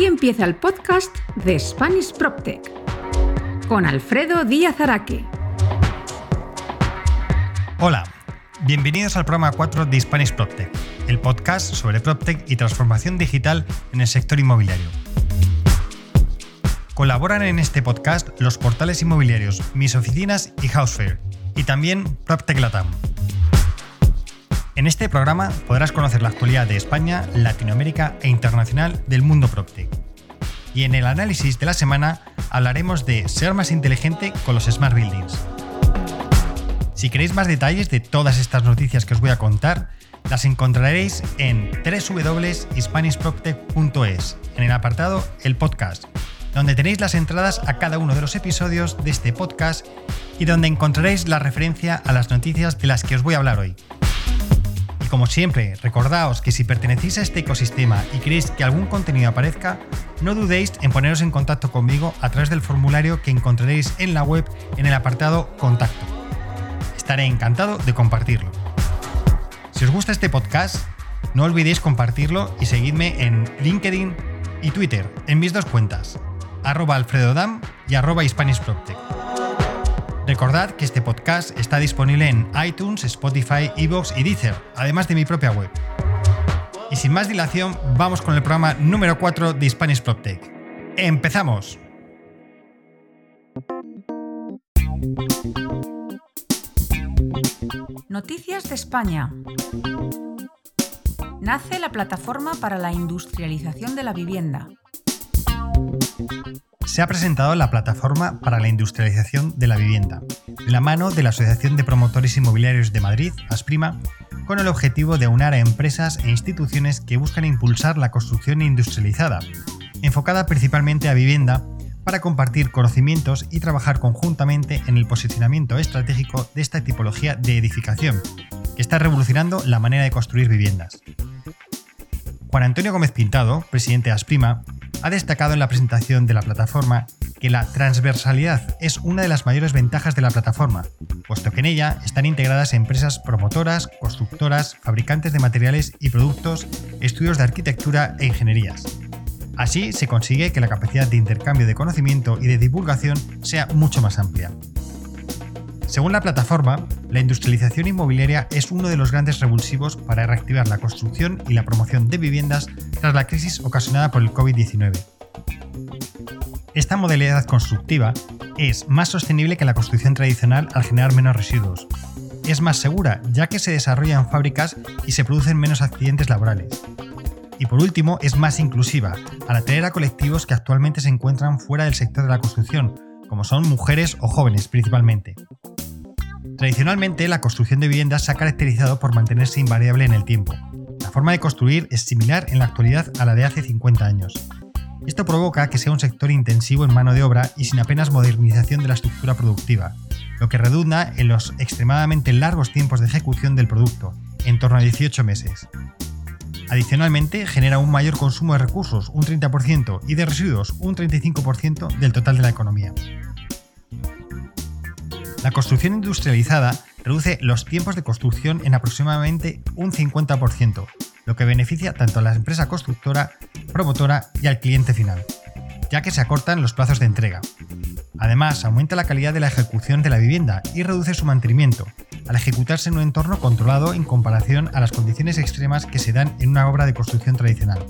Aquí empieza el podcast de Spanish PropTech con Alfredo Díaz Araque. Hola, bienvenidos al programa 4 de Spanish PropTech, el podcast sobre PropTech y transformación digital en el sector inmobiliario. Colaboran en este podcast los portales inmobiliarios Mis Oficinas y Housefair, y también PropTech Latam. En este programa podrás conocer la actualidad de España, Latinoamérica e internacional del mundo PropTech. Y en el análisis de la semana hablaremos de ser más inteligente con los Smart Buildings. Si queréis más detalles de todas estas noticias que os voy a contar, las encontraréis en www.hispanishproptech.es, en el apartado El Podcast, donde tenéis las entradas a cada uno de los episodios de este podcast y donde encontraréis la referencia a las noticias de las que os voy a hablar hoy como siempre, recordaos que si pertenecéis a este ecosistema y queréis que algún contenido aparezca, no dudéis en poneros en contacto conmigo a través del formulario que encontraréis en la web en el apartado Contacto. Estaré encantado de compartirlo. Si os gusta este podcast, no olvidéis compartirlo y seguidme en LinkedIn y Twitter, en mis dos cuentas, arroba alfredodam y arroba Recordad que este podcast está disponible en iTunes, Spotify, Evox y Deezer, además de mi propia web. Y sin más dilación, vamos con el programa número 4 de Spanish PropTech. ¡Empezamos! Noticias de España. Nace la plataforma para la industrialización de la vivienda se ha presentado la Plataforma para la Industrialización de la Vivienda, de la mano de la Asociación de Promotores Inmobiliarios de Madrid, ASPRIMA, con el objetivo de aunar a empresas e instituciones que buscan impulsar la construcción industrializada, enfocada principalmente a vivienda, para compartir conocimientos y trabajar conjuntamente en el posicionamiento estratégico de esta tipología de edificación, que está revolucionando la manera de construir viviendas. Juan Antonio Gómez Pintado, presidente de Asprima, ha destacado en la presentación de la plataforma que la transversalidad es una de las mayores ventajas de la plataforma, puesto que en ella están integradas empresas promotoras, constructoras, fabricantes de materiales y productos, estudios de arquitectura e ingenierías. Así se consigue que la capacidad de intercambio de conocimiento y de divulgación sea mucho más amplia. Según la plataforma, la industrialización inmobiliaria es uno de los grandes revulsivos para reactivar la construcción y la promoción de viviendas tras la crisis ocasionada por el COVID-19. Esta modalidad constructiva es más sostenible que la construcción tradicional al generar menos residuos. Es más segura, ya que se desarrolla en fábricas y se producen menos accidentes laborales. Y por último, es más inclusiva, al atraer a colectivos que actualmente se encuentran fuera del sector de la construcción, como son mujeres o jóvenes principalmente. Tradicionalmente, la construcción de viviendas se ha caracterizado por mantenerse invariable en el tiempo. La forma de construir es similar en la actualidad a la de hace 50 años. Esto provoca que sea un sector intensivo en mano de obra y sin apenas modernización de la estructura productiva, lo que redunda en los extremadamente largos tiempos de ejecución del producto, en torno a 18 meses. Adicionalmente, genera un mayor consumo de recursos, un 30%, y de residuos, un 35% del total de la economía. La construcción industrializada reduce los tiempos de construcción en aproximadamente un 50%, lo que beneficia tanto a la empresa constructora, promotora y al cliente final, ya que se acortan los plazos de entrega. Además, aumenta la calidad de la ejecución de la vivienda y reduce su mantenimiento, al ejecutarse en un entorno controlado en comparación a las condiciones extremas que se dan en una obra de construcción tradicional.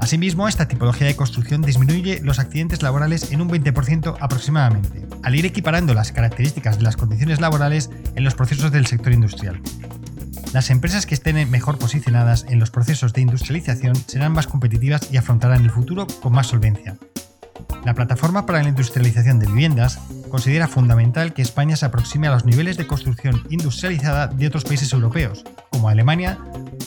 Asimismo, esta tipología de construcción disminuye los accidentes laborales en un 20% aproximadamente, al ir equiparando las características de las condiciones laborales en los procesos del sector industrial. Las empresas que estén mejor posicionadas en los procesos de industrialización serán más competitivas y afrontarán el futuro con más solvencia. La Plataforma para la Industrialización de Viviendas considera fundamental que España se aproxime a los niveles de construcción industrializada de otros países europeos, como Alemania,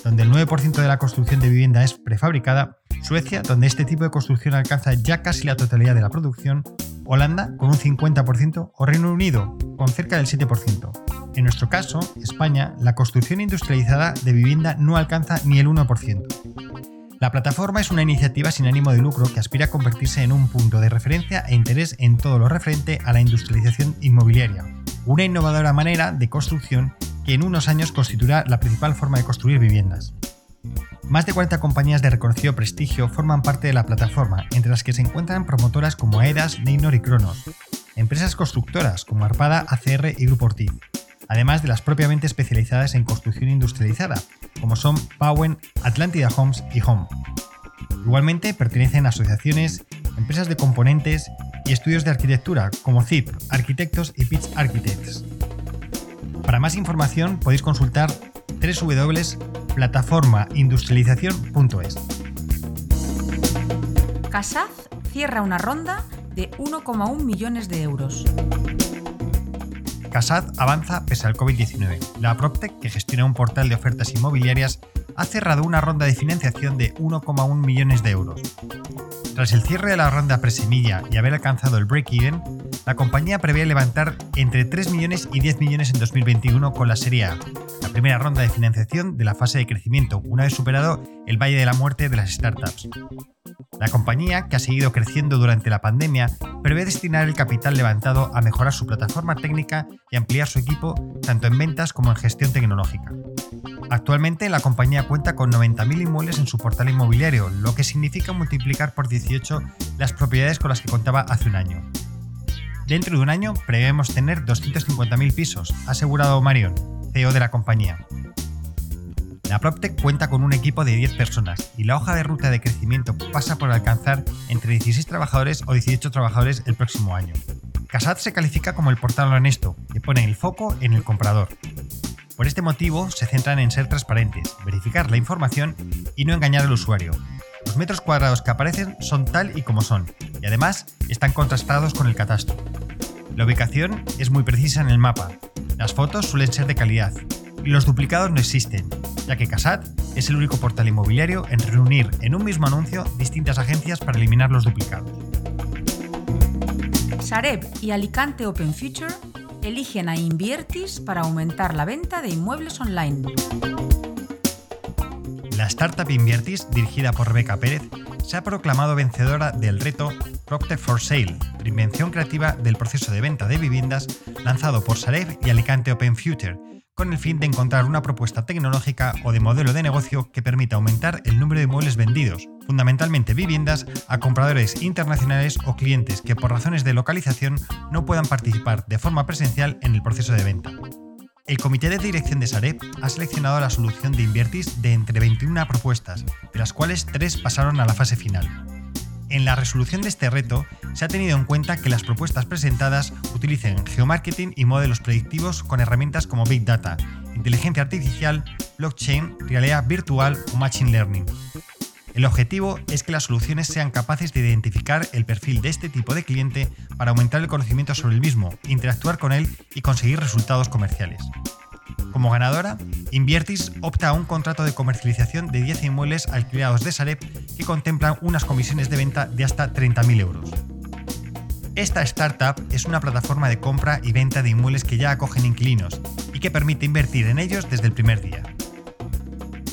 donde el 9% de la construcción de vivienda es prefabricada, Suecia, donde este tipo de construcción alcanza ya casi la totalidad de la producción, Holanda con un 50% o Reino Unido con cerca del 7%. En nuestro caso, España, la construcción industrializada de vivienda no alcanza ni el 1%. La plataforma es una iniciativa sin ánimo de lucro que aspira a convertirse en un punto de referencia e interés en todo lo referente a la industrialización inmobiliaria, una innovadora manera de construcción que en unos años constituirá la principal forma de construir viviendas. Más de 40 compañías de reconocido prestigio forman parte de la plataforma, entre las que se encuentran promotoras como Aedas, Neynor y Cronos, empresas constructoras como Arpada, ACR y Grupo Ortiz, además de las propiamente especializadas en construcción industrializada, como son Powen, Atlántida Homes y Home. Igualmente pertenecen a asociaciones, empresas de componentes y estudios de arquitectura como CIP, Arquitectos y Pitch Architects. Para más información podéis consultar www.plataformaindustrialización.es. Casaz cierra una ronda de 1,1 millones de euros. Casad avanza pese al COVID-19. La PropTech, que gestiona un portal de ofertas inmobiliarias, ha cerrado una ronda de financiación de 1,1 millones de euros. Tras el cierre de la ronda presemilla y haber alcanzado el break-even, la compañía prevé levantar entre 3 millones y 10 millones en 2021 con la Serie A, la primera ronda de financiación de la fase de crecimiento, una vez superado el valle de la muerte de las startups. La compañía, que ha seguido creciendo durante la pandemia, prevé destinar el capital levantado a mejorar su plataforma técnica y ampliar su equipo tanto en ventas como en gestión tecnológica. Actualmente la compañía cuenta con 90.000 inmuebles en su portal inmobiliario, lo que significa multiplicar por 18 las propiedades con las que contaba hace un año. Dentro de un año prevemos tener 250.000 pisos, ha asegurado Marion, CEO de la compañía. La PropTech cuenta con un equipo de 10 personas y la hoja de ruta de crecimiento pasa por alcanzar entre 16 trabajadores o 18 trabajadores el próximo año. Casad se califica como el portal honesto, que pone el foco en el comprador. Por este motivo, se centran en ser transparentes, verificar la información y no engañar al usuario. Los metros cuadrados que aparecen son tal y como son, y además están contrastados con el catastro. La ubicación es muy precisa en el mapa, las fotos suelen ser de calidad, y los duplicados no existen, ya que Casat es el único portal inmobiliario en reunir en un mismo anuncio distintas agencias para eliminar los duplicados. Sareb y Alicante Open Future eligen a Inviertis para aumentar la venta de inmuebles online. La startup Inviertis, dirigida por Rebeca Pérez, se ha proclamado vencedora del reto Procter for Sale, reinvención creativa del proceso de venta de viviendas lanzado por Sareb y Alicante Open Future, con el fin de encontrar una propuesta tecnológica o de modelo de negocio que permita aumentar el número de inmuebles vendidos, fundamentalmente viviendas, a compradores internacionales o clientes que por razones de localización no puedan participar de forma presencial en el proceso de venta. El comité de dirección de Sareb ha seleccionado la solución de Inviertis de entre 21 propuestas, de las cuales 3 pasaron a la fase final. En la resolución de este reto se ha tenido en cuenta que las propuestas presentadas utilicen geomarketing y modelos predictivos con herramientas como Big Data, inteligencia artificial, blockchain, realidad virtual o machine learning. El objetivo es que las soluciones sean capaces de identificar el perfil de este tipo de cliente para aumentar el conocimiento sobre el mismo, interactuar con él y conseguir resultados comerciales. Como ganadora, Inviertis opta a un contrato de comercialización de 10 inmuebles alquilados de Sareb que contemplan unas comisiones de venta de hasta 30.000 euros. Esta startup es una plataforma de compra y venta de inmuebles que ya acogen inquilinos y que permite invertir en ellos desde el primer día.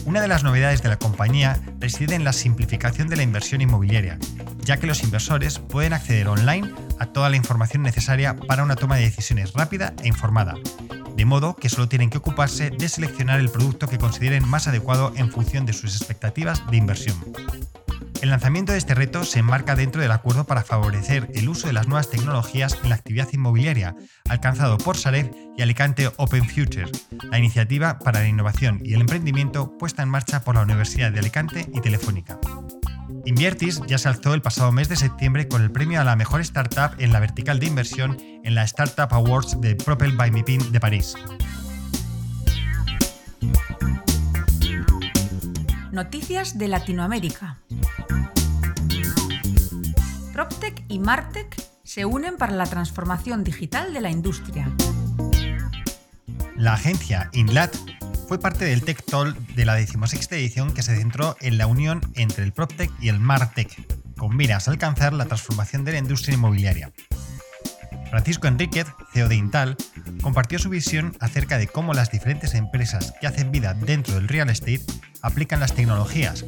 Una de las novedades de la compañía reside en la simplificación de la inversión inmobiliaria, ya que los inversores pueden acceder online a toda la información necesaria para una toma de decisiones rápida e informada, de modo que solo tienen que ocuparse de seleccionar el producto que consideren más adecuado en función de sus expectativas de inversión. El lanzamiento de este reto se enmarca dentro del acuerdo para favorecer el uso de las nuevas tecnologías en la actividad inmobiliaria, alcanzado por Sareb y Alicante Open Future, la iniciativa para la innovación y el emprendimiento puesta en marcha por la Universidad de Alicante y Telefónica. Inviertis ya se alzó el pasado mes de septiembre con el premio a la mejor startup en la vertical de inversión en la Startup Awards de Propel by MIPIM de París. Noticias de Latinoamérica. PropTech y Martech se unen para la transformación digital de la industria. La agencia INLAT fue parte del Tech Toll de la decimosexta edición que se centró en la unión entre el PropTech y el MarTech, con miras a alcanzar la transformación de la industria inmobiliaria. Francisco Enríquez, CEO de Intal, compartió su visión acerca de cómo las diferentes empresas que hacen vida dentro del real estate aplican las tecnologías,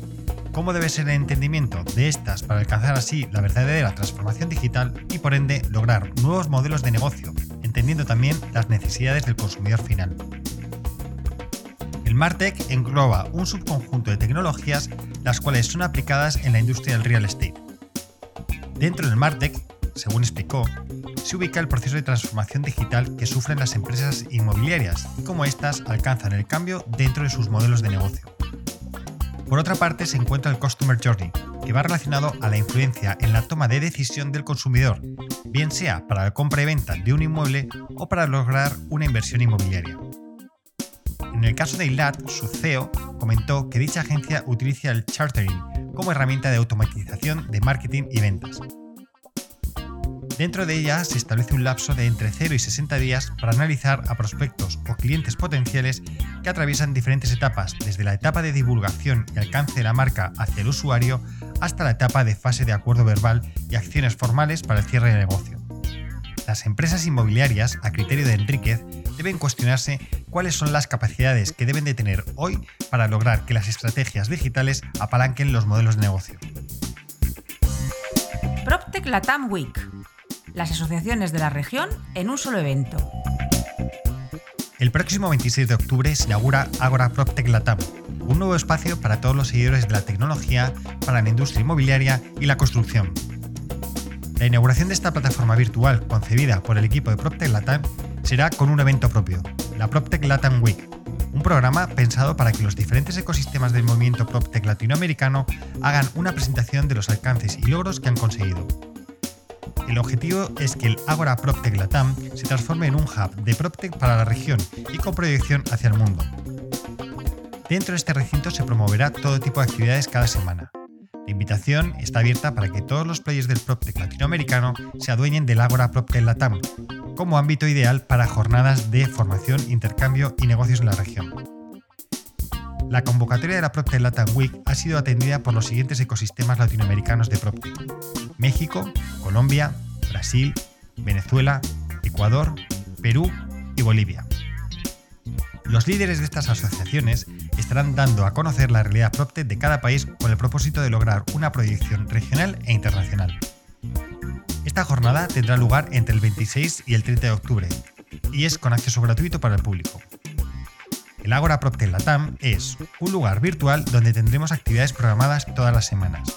cómo debe ser el entendimiento de estas para alcanzar así la verdadera transformación digital y por ende lograr nuevos modelos de negocio, entendiendo también las necesidades del consumidor final. El Martech engloba un subconjunto de tecnologías las cuales son aplicadas en la industria del real estate. Dentro del Martech, según explicó, se ubica el proceso de transformación digital que sufren las empresas inmobiliarias y cómo éstas alcanzan el cambio dentro de sus modelos de negocio. Por otra parte, se encuentra el Customer Journey, que va relacionado a la influencia en la toma de decisión del consumidor, bien sea para la compra y venta de un inmueble o para lograr una inversión inmobiliaria. En el caso de ILAT, su CEO comentó que dicha agencia utiliza el chartering como herramienta de automatización de marketing y ventas. Dentro de ella se establece un lapso de entre 0 y 60 días para analizar a prospectos o clientes potenciales que atraviesan diferentes etapas, desde la etapa de divulgación y alcance de la marca hacia el usuario hasta la etapa de fase de acuerdo verbal y acciones formales para el cierre de negocio. Las empresas inmobiliarias, a criterio de Enríquez, deben cuestionarse cuáles son las capacidades que deben de tener hoy para lograr que las estrategias digitales apalanquen los modelos de negocio. PropTech Latam Week. Las asociaciones de la región en un solo evento. El próximo 26 de octubre se inaugura Agora PropTech Latam, un nuevo espacio para todos los seguidores de la tecnología, para la industria inmobiliaria y la construcción. La inauguración de esta plataforma virtual concebida por el equipo de PropTech Latam será con un evento propio, la PropTech Latam Week, un programa pensado para que los diferentes ecosistemas del movimiento PropTech latinoamericano hagan una presentación de los alcances y logros que han conseguido. El objetivo es que el Agora PropTech Latam se transforme en un hub de PropTech para la región y con proyección hacia el mundo. Dentro de este recinto se promoverá todo tipo de actividades cada semana. La invitación está abierta para que todos los players del PropTech latinoamericano se adueñen del Agora PropTech Latam, como ámbito ideal para jornadas de formación, intercambio y negocios en la región. La convocatoria de la PropTech Latam Week ha sido atendida por los siguientes ecosistemas latinoamericanos de PropTech: México, Colombia, Brasil, Venezuela, Ecuador, Perú y Bolivia. Los líderes de estas asociaciones estarán dando a conocer la realidad PropTech de cada país con el propósito de lograr una proyección regional e internacional. Esta jornada tendrá lugar entre el 26 y el 30 de octubre y es con acceso gratuito para el público. El Agora PropTech Latam es un lugar virtual donde tendremos actividades programadas todas las semanas.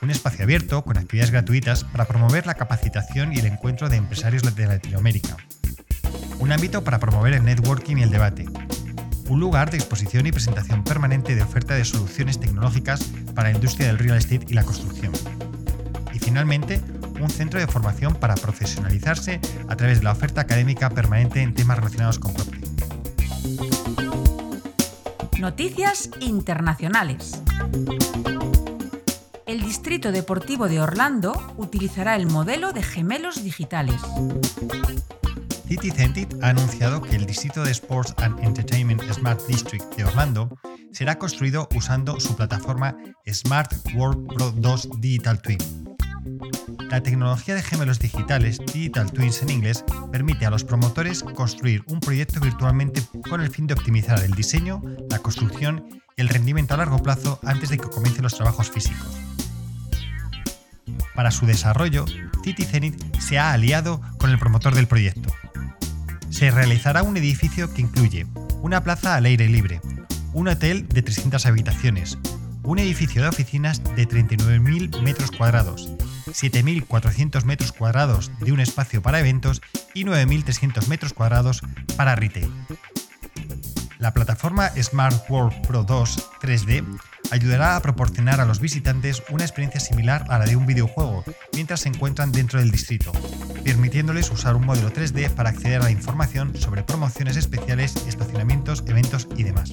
Un espacio abierto con actividades gratuitas para promover la capacitación y el encuentro de empresarios de Latinoamérica. Un ámbito para promover el networking y el debate. Un lugar de exposición y presentación permanente de oferta de soluciones tecnológicas para la industria del real estate y la construcción. Y finalmente, un centro de formación para profesionalizarse a través de la oferta académica permanente en temas relacionados con PropTech. Noticias internacionales. El Distrito Deportivo de Orlando utilizará el modelo de gemelos digitales. CityCentit ha anunciado que el Distrito de Sports and Entertainment Smart District de Orlando será construido usando su plataforma Smart World Pro 2 Digital Twin. La tecnología de gemelos digitales, Digital Twins en inglés, permite a los promotores construir un proyecto virtualmente con el fin de optimizar el diseño, la construcción y el rendimiento a largo plazo antes de que comiencen los trabajos físicos. Para su desarrollo, City se ha aliado con el promotor del proyecto. Se realizará un edificio que incluye una plaza al aire libre, un hotel de 300 habitaciones, un edificio de oficinas de 39.000 metros cuadrados 7.400 metros cuadrados de un espacio para eventos y 9.300 metros cuadrados para retail. La plataforma Smart World Pro 2 3D ayudará a proporcionar a los visitantes una experiencia similar a la de un videojuego mientras se encuentran dentro del distrito, permitiéndoles usar un modelo 3D para acceder a la información sobre promociones especiales, estacionamientos, eventos y demás.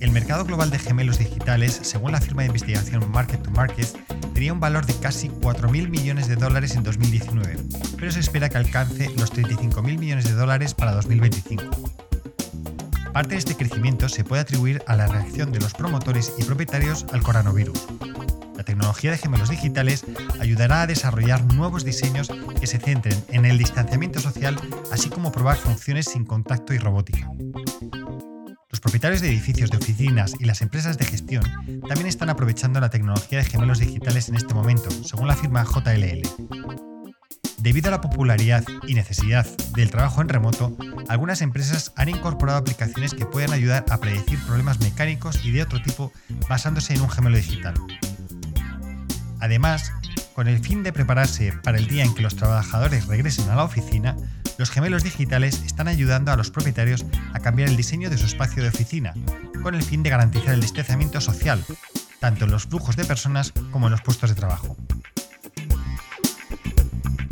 El mercado global de gemelos digitales, según la firma de investigación Market to Market, tenía un valor de casi 4.000 millones de dólares en 2019, pero se espera que alcance los 35.000 millones de dólares para 2025. Parte de este crecimiento se puede atribuir a la reacción de los promotores y propietarios al coronavirus. La tecnología de gemelos digitales ayudará a desarrollar nuevos diseños que se centren en el distanciamiento social, así como probar funciones sin contacto y robótica. Los propietarios de edificios de oficinas y las empresas de gestión también están aprovechando la tecnología de gemelos digitales en este momento, según la firma JLL. Debido a la popularidad y necesidad del trabajo en remoto, algunas empresas han incorporado aplicaciones que pueden ayudar a predecir problemas mecánicos y de otro tipo basándose en un gemelo digital. Además, con el fin de prepararse para el día en que los trabajadores regresen a la oficina, los gemelos digitales están ayudando a los propietarios a cambiar el diseño de su espacio de oficina, con el fin de garantizar el distanciamiento social, tanto en los flujos de personas como en los puestos de trabajo.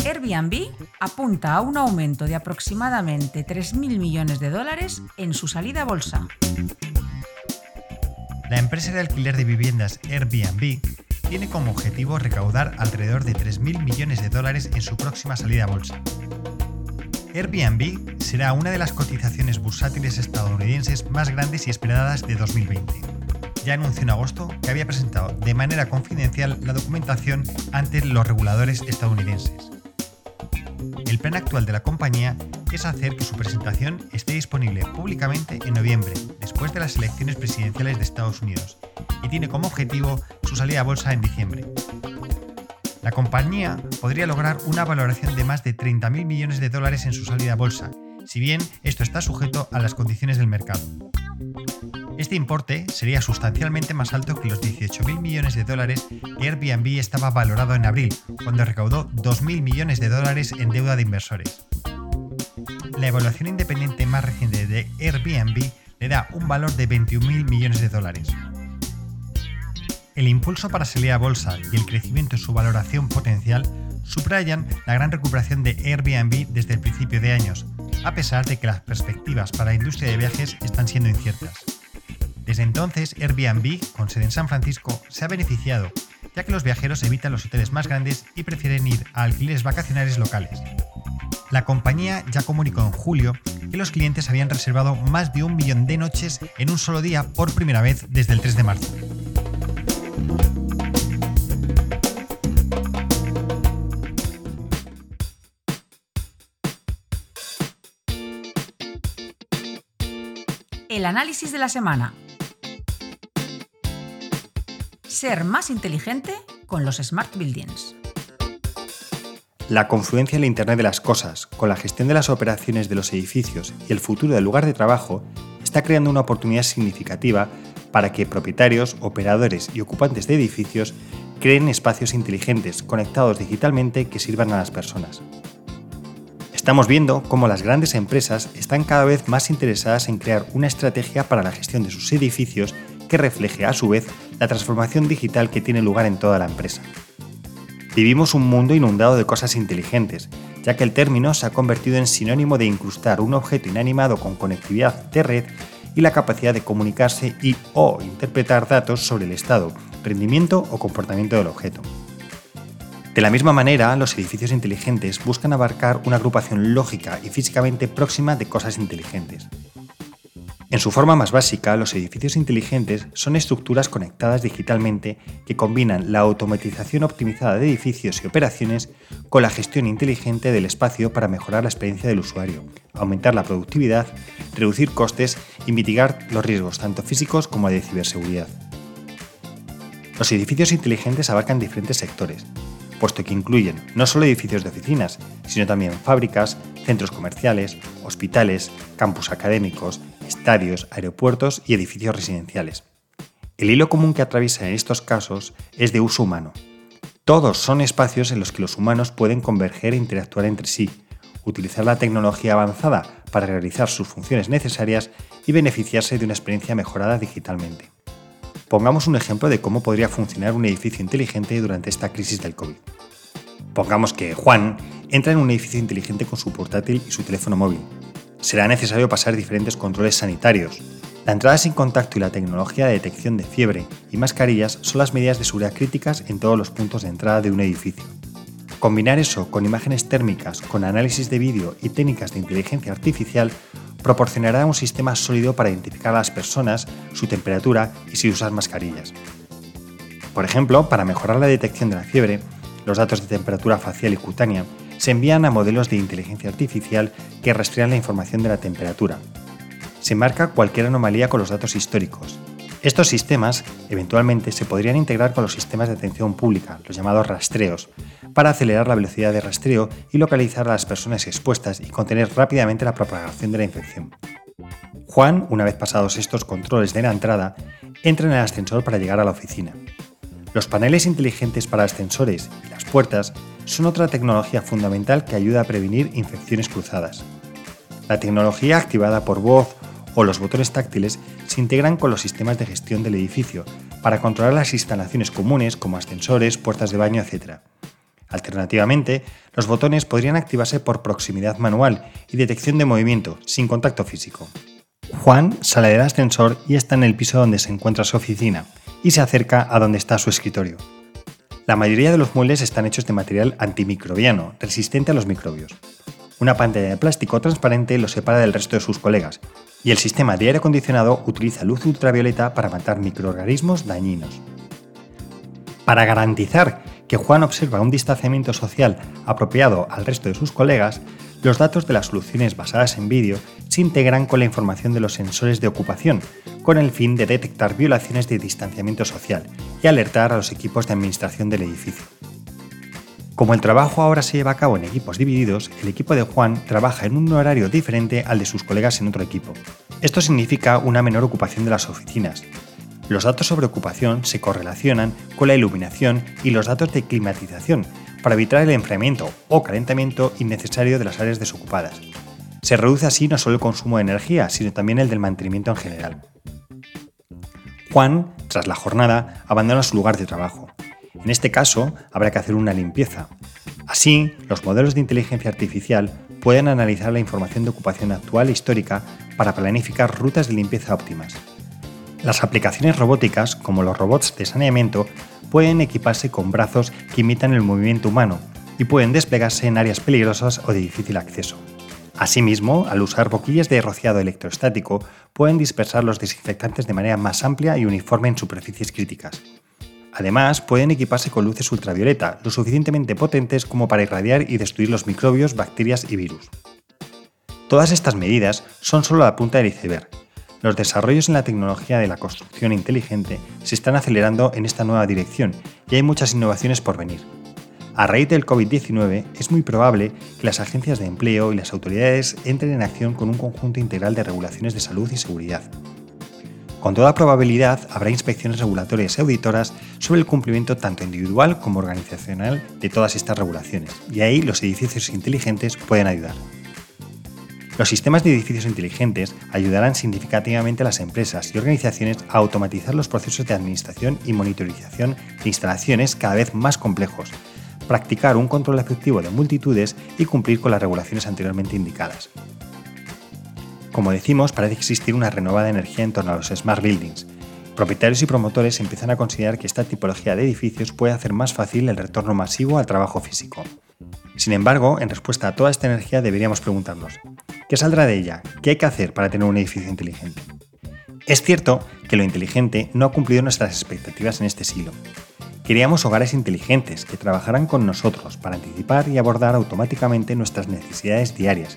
Airbnb apunta a un aumento de aproximadamente 3.000 millones de dólares en su salida a bolsa. La empresa de alquiler de viviendas Airbnb tiene como objetivo recaudar alrededor de 3.000 millones de dólares en su próxima salida a bolsa. Airbnb será una de las cotizaciones bursátiles estadounidenses más grandes y esperadas de 2020. Ya anunció en agosto que había presentado de manera confidencial la documentación ante los reguladores estadounidenses. El plan actual de la compañía es hacer que su presentación esté disponible públicamente en noviembre, después de las elecciones presidenciales de Estados Unidos, y tiene como objetivo su salida a bolsa en diciembre. La compañía podría lograr una valoración de más de 30.000 millones de dólares en su salida a bolsa, si bien esto está sujeto a las condiciones del mercado. Este importe sería sustancialmente más alto que los 18.000 millones de dólares que Airbnb estaba valorado en abril, cuando recaudó 2.000 millones de dólares en deuda de inversores. La evaluación independiente más reciente de Airbnb le da un valor de 21.000 millones de dólares. El impulso para salir a bolsa y el crecimiento en su valoración potencial subrayan la gran recuperación de Airbnb desde el principio de años, a pesar de que las perspectivas para la industria de viajes están siendo inciertas. Desde entonces, Airbnb, con sede en San Francisco, se ha beneficiado, ya que los viajeros evitan los hoteles más grandes y prefieren ir a alquileres vacacionales locales. La compañía ya comunicó en julio que los clientes habían reservado más de un millón de noches en un solo día por primera vez desde el 3 de marzo. El análisis de la semana ser más inteligente con los Smart Buildings. La confluencia del Internet de las Cosas con la gestión de las operaciones de los edificios y el futuro del lugar de trabajo está creando una oportunidad significativa para que propietarios, operadores y ocupantes de edificios creen espacios inteligentes conectados digitalmente que sirvan a las personas. Estamos viendo cómo las grandes empresas están cada vez más interesadas en crear una estrategia para la gestión de sus edificios que refleje a su vez la transformación digital que tiene lugar en toda la empresa. Vivimos un mundo inundado de cosas inteligentes, ya que el término se ha convertido en sinónimo de incrustar un objeto inanimado con conectividad de red y la capacidad de comunicarse y o interpretar datos sobre el estado, rendimiento o comportamiento del objeto. De la misma manera, los edificios inteligentes buscan abarcar una agrupación lógica y físicamente próxima de cosas inteligentes, en su forma más básica, los edificios inteligentes son estructuras conectadas digitalmente que combinan la automatización optimizada de edificios y operaciones con la gestión inteligente del espacio para mejorar la experiencia del usuario, aumentar la productividad, reducir costes y mitigar los riesgos tanto físicos como de ciberseguridad. Los edificios inteligentes abarcan diferentes sectores, puesto que incluyen no solo edificios de oficinas, sino también fábricas, centros comerciales, hospitales, campus académicos, estadios, aeropuertos y edificios residenciales. El hilo común que atraviesa en estos casos es de uso humano. Todos son espacios en los que los humanos pueden converger e interactuar entre sí, utilizar la tecnología avanzada para realizar sus funciones necesarias y beneficiarse de una experiencia mejorada digitalmente. Pongamos un ejemplo de cómo podría funcionar un edificio inteligente durante esta crisis del COVID. Pongamos que Juan entra en un edificio inteligente con su portátil y su teléfono móvil será necesario pasar diferentes controles sanitarios. La entrada sin contacto y la tecnología de detección de fiebre y mascarillas son las medidas de seguridad críticas en todos los puntos de entrada de un edificio. Combinar eso con imágenes térmicas, con análisis de vídeo y técnicas de inteligencia artificial proporcionará un sistema sólido para identificar a las personas, su temperatura y si usan mascarillas. Por ejemplo, para mejorar la detección de la fiebre, los datos de temperatura facial y cutánea se envían a modelos de inteligencia artificial que rastrean la información de la temperatura. Se marca cualquier anomalía con los datos históricos. Estos sistemas eventualmente se podrían integrar con los sistemas de atención pública, los llamados rastreos, para acelerar la velocidad de rastreo y localizar a las personas expuestas y contener rápidamente la propagación de la infección. Juan, una vez pasados estos controles de la entrada, entra en el ascensor para llegar a la oficina. Los paneles inteligentes para ascensores y las puertas son otra tecnología fundamental que ayuda a prevenir infecciones cruzadas. La tecnología activada por voz o los botones táctiles se integran con los sistemas de gestión del edificio para controlar las instalaciones comunes como ascensores, puertas de baño, etc. Alternativamente, los botones podrían activarse por proximidad manual y detección de movimiento, sin contacto físico. Juan sale del ascensor y está en el piso donde se encuentra su oficina, y se acerca a donde está su escritorio. La mayoría de los muebles están hechos de material antimicrobiano, resistente a los microbios. Una pantalla de plástico transparente lo separa del resto de sus colegas, y el sistema de aire acondicionado utiliza luz ultravioleta para matar microorganismos dañinos. Para garantizar que Juan observa un distanciamiento social apropiado al resto de sus colegas, los datos de las soluciones basadas en vídeo se integran con la información de los sensores de ocupación, con el fin de detectar violaciones de distanciamiento social y alertar a los equipos de administración del edificio. Como el trabajo ahora se lleva a cabo en equipos divididos, el equipo de Juan trabaja en un horario diferente al de sus colegas en otro equipo. Esto significa una menor ocupación de las oficinas, los datos sobre ocupación se correlacionan con la iluminación y los datos de climatización para evitar el enfriamiento o calentamiento innecesario de las áreas desocupadas. Se reduce así no solo el consumo de energía, sino también el del mantenimiento en general. Juan, tras la jornada, abandona su lugar de trabajo. En este caso, habrá que hacer una limpieza. Así, los modelos de inteligencia artificial pueden analizar la información de ocupación actual e histórica para planificar rutas de limpieza óptimas. Las aplicaciones robóticas, como los robots de saneamiento, pueden equiparse con brazos que imitan el movimiento humano y pueden desplegarse en áreas peligrosas o de difícil acceso. Asimismo, al usar boquillas de rociado electrostático, pueden dispersar los desinfectantes de manera más amplia y uniforme en superficies críticas. Además, pueden equiparse con luces ultravioleta, lo suficientemente potentes como para irradiar y destruir los microbios, bacterias y virus. Todas estas medidas son solo la punta del iceberg, los desarrollos en la tecnología de la construcción inteligente se están acelerando en esta nueva dirección y hay muchas innovaciones por venir. A raíz del COVID-19 es muy probable que las agencias de empleo y las autoridades entren en acción con un conjunto integral de regulaciones de salud y seguridad. Con toda probabilidad habrá inspecciones regulatorias y auditoras sobre el cumplimiento tanto individual como organizacional de todas estas regulaciones, y ahí los edificios inteligentes pueden ayudar. Los sistemas de edificios inteligentes ayudarán significativamente a las empresas y organizaciones a automatizar los procesos de administración y monitorización de instalaciones cada vez más complejos, practicar un control efectivo de multitudes y cumplir con las regulaciones anteriormente indicadas. Como decimos, parece existir una renovada energía en torno a los smart buildings. Propietarios y promotores empiezan a considerar que esta tipología de edificios puede hacer más fácil el retorno masivo al trabajo físico. Sin embargo, en respuesta a toda esta energía deberíamos preguntarnos, ¿qué saldrá de ella? ¿Qué hay que hacer para tener un edificio inteligente? Es cierto que lo inteligente no ha cumplido nuestras expectativas en este siglo. Queríamos hogares inteligentes que trabajaran con nosotros para anticipar y abordar automáticamente nuestras necesidades diarias,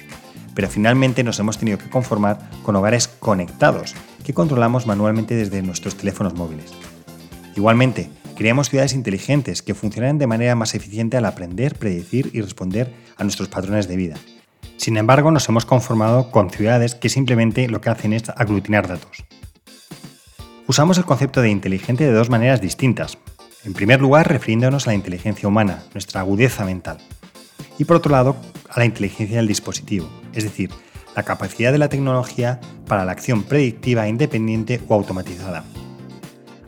pero finalmente nos hemos tenido que conformar con hogares conectados que controlamos manualmente desde nuestros teléfonos móviles. Igualmente, Queríamos ciudades inteligentes que funcionaran de manera más eficiente al aprender, predecir y responder a nuestros patrones de vida. Sin embargo, nos hemos conformado con ciudades que simplemente lo que hacen es aglutinar datos. Usamos el concepto de inteligente de dos maneras distintas. En primer lugar, refiriéndonos a la inteligencia humana, nuestra agudeza mental. Y por otro lado, a la inteligencia del dispositivo, es decir, la capacidad de la tecnología para la acción predictiva, independiente o automatizada.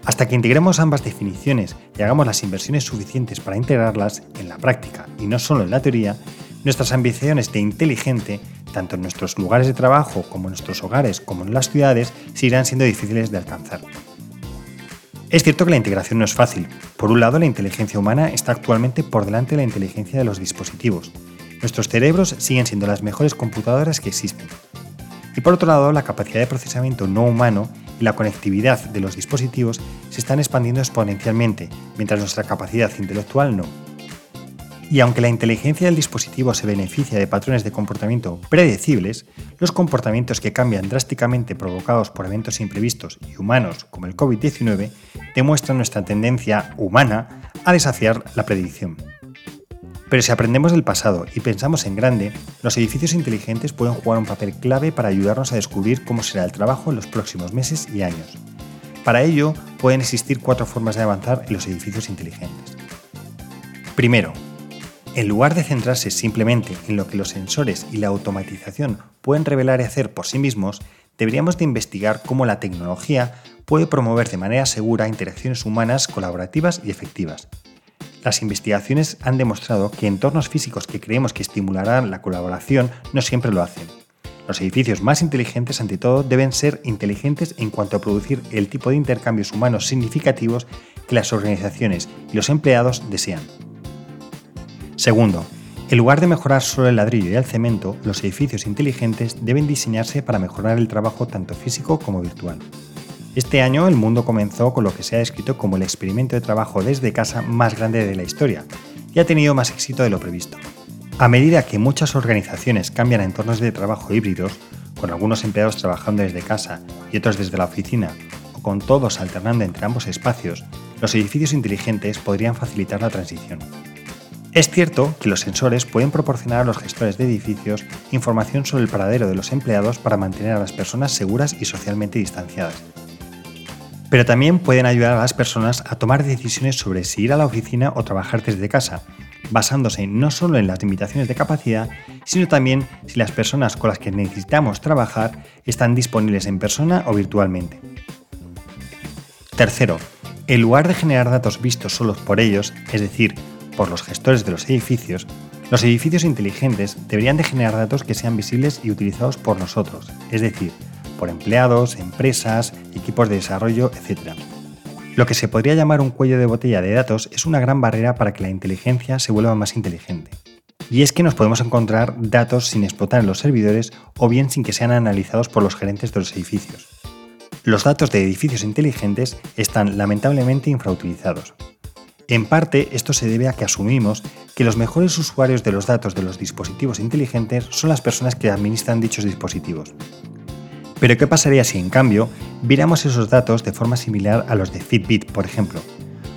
Hasta que integremos ambas definiciones y hagamos las inversiones suficientes para integrarlas en la práctica y no solo en la teoría, nuestras ambiciones de inteligente, tanto en nuestros lugares de trabajo como en nuestros hogares como en las ciudades, seguirán siendo difíciles de alcanzar. Es cierto que la integración no es fácil. Por un lado, la inteligencia humana está actualmente por delante de la inteligencia de los dispositivos. Nuestros cerebros siguen siendo las mejores computadoras que existen. Y por otro lado, la capacidad de procesamiento no humano y la conectividad de los dispositivos se están expandiendo exponencialmente, mientras nuestra capacidad intelectual no. Y aunque la inteligencia del dispositivo se beneficia de patrones de comportamiento predecibles, los comportamientos que cambian drásticamente provocados por eventos imprevistos y humanos como el COVID-19 demuestran nuestra tendencia humana a desafiar la predicción. Pero si aprendemos del pasado y pensamos en grande, los edificios inteligentes pueden jugar un papel clave para ayudarnos a descubrir cómo será el trabajo en los próximos meses y años. Para ello, pueden existir cuatro formas de avanzar en los edificios inteligentes. Primero, en lugar de centrarse simplemente en lo que los sensores y la automatización pueden revelar y hacer por sí mismos, deberíamos de investigar cómo la tecnología puede promover de manera segura interacciones humanas colaborativas y efectivas. Las investigaciones han demostrado que entornos físicos que creemos que estimularán la colaboración no siempre lo hacen. Los edificios más inteligentes, ante todo, deben ser inteligentes en cuanto a producir el tipo de intercambios humanos significativos que las organizaciones y los empleados desean. Segundo, en lugar de mejorar solo el ladrillo y el cemento, los edificios inteligentes deben diseñarse para mejorar el trabajo tanto físico como virtual. Este año el mundo comenzó con lo que se ha descrito como el experimento de trabajo desde casa más grande de la historia y ha tenido más éxito de lo previsto. A medida que muchas organizaciones cambian a entornos de trabajo híbridos, con algunos empleados trabajando desde casa y otros desde la oficina, o con todos alternando entre ambos espacios, los edificios inteligentes podrían facilitar la transición. Es cierto que los sensores pueden proporcionar a los gestores de edificios información sobre el paradero de los empleados para mantener a las personas seguras y socialmente distanciadas, pero también pueden ayudar a las personas a tomar decisiones sobre si ir a la oficina o trabajar desde casa, basándose no solo en las limitaciones de capacidad, sino también si las personas con las que necesitamos trabajar están disponibles en persona o virtualmente. Tercero, en lugar de generar datos vistos solo por ellos, es decir, por los gestores de los edificios, los edificios inteligentes deberían de generar datos que sean visibles y utilizados por nosotros, es decir, por empleados, empresas, equipos de desarrollo, etc. Lo que se podría llamar un cuello de botella de datos es una gran barrera para que la inteligencia se vuelva más inteligente. Y es que nos podemos encontrar datos sin explotar en los servidores o bien sin que sean analizados por los gerentes de los edificios. Los datos de edificios inteligentes están lamentablemente infrautilizados. En parte, esto se debe a que asumimos que los mejores usuarios de los datos de los dispositivos inteligentes son las personas que administran dichos dispositivos. Pero ¿qué pasaría si en cambio viéramos esos datos de forma similar a los de Fitbit, por ejemplo?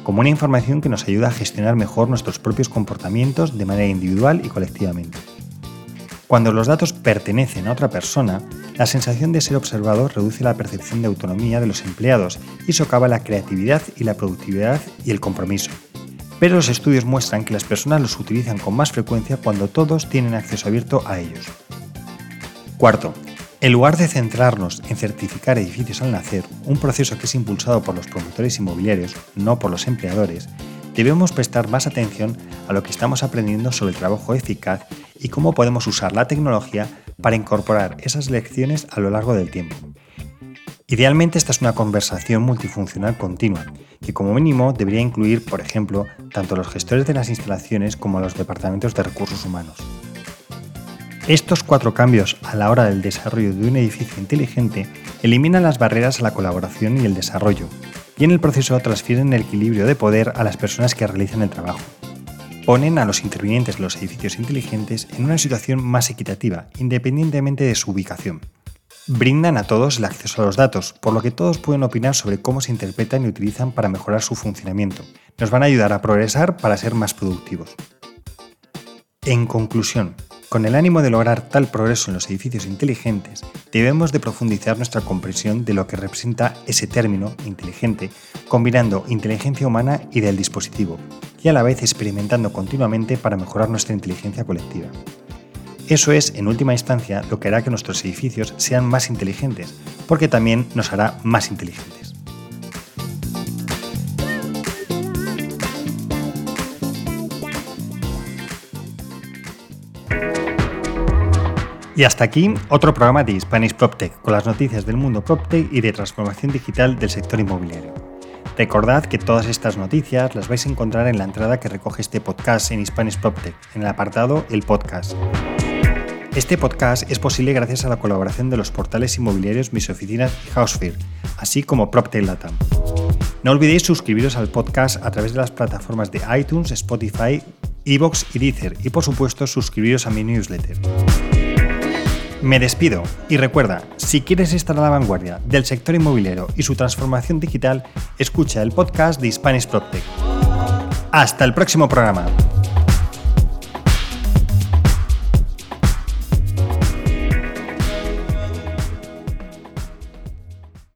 Como una información que nos ayuda a gestionar mejor nuestros propios comportamientos de manera individual y colectivamente. Cuando los datos pertenecen a otra persona, la sensación de ser observado reduce la percepción de autonomía de los empleados y socava la creatividad y la productividad y el compromiso. Pero los estudios muestran que las personas los utilizan con más frecuencia cuando todos tienen acceso abierto a ellos. Cuarto, en lugar de centrarnos en certificar edificios al nacer, un proceso que es impulsado por los promotores inmobiliarios, no por los empleadores, debemos prestar más atención a lo que estamos aprendiendo sobre el trabajo eficaz y cómo podemos usar la tecnología para incorporar esas lecciones a lo largo del tiempo. Idealmente esta es una conversación multifuncional continua, que como mínimo debería incluir, por ejemplo, tanto a los gestores de las instalaciones como a los departamentos de recursos humanos. Estos cuatro cambios a la hora del desarrollo de un edificio inteligente eliminan las barreras a la colaboración y el desarrollo, y en el proceso transfieren el equilibrio de poder a las personas que realizan el trabajo. Ponen a los intervinientes de los edificios inteligentes en una situación más equitativa, independientemente de su ubicación. Brindan a todos el acceso a los datos, por lo que todos pueden opinar sobre cómo se interpretan y utilizan para mejorar su funcionamiento. Nos van a ayudar a progresar para ser más productivos. En conclusión, con el ánimo de lograr tal progreso en los edificios inteligentes, debemos de profundizar nuestra comprensión de lo que representa ese término inteligente, combinando inteligencia humana y del dispositivo, y a la vez experimentando continuamente para mejorar nuestra inteligencia colectiva. Eso es, en última instancia, lo que hará que nuestros edificios sean más inteligentes, porque también nos hará más inteligentes. Y hasta aquí otro programa de Spanish PropTech con las noticias del mundo PropTech y de transformación digital del sector inmobiliario. Recordad que todas estas noticias las vais a encontrar en la entrada que recoge este podcast en Spanish PropTech, en el apartado El Podcast. Este podcast es posible gracias a la colaboración de los portales inmobiliarios Mis Oficinas y Housefear, así como PropTech Latam. No olvidéis suscribiros al podcast a través de las plataformas de iTunes, Spotify, Evox y Deezer y por supuesto suscribiros a mi newsletter. Me despido y recuerda, si quieres estar a la vanguardia del sector inmobiliario y su transformación digital, escucha el podcast de Spanish PropTech. Hasta el próximo programa.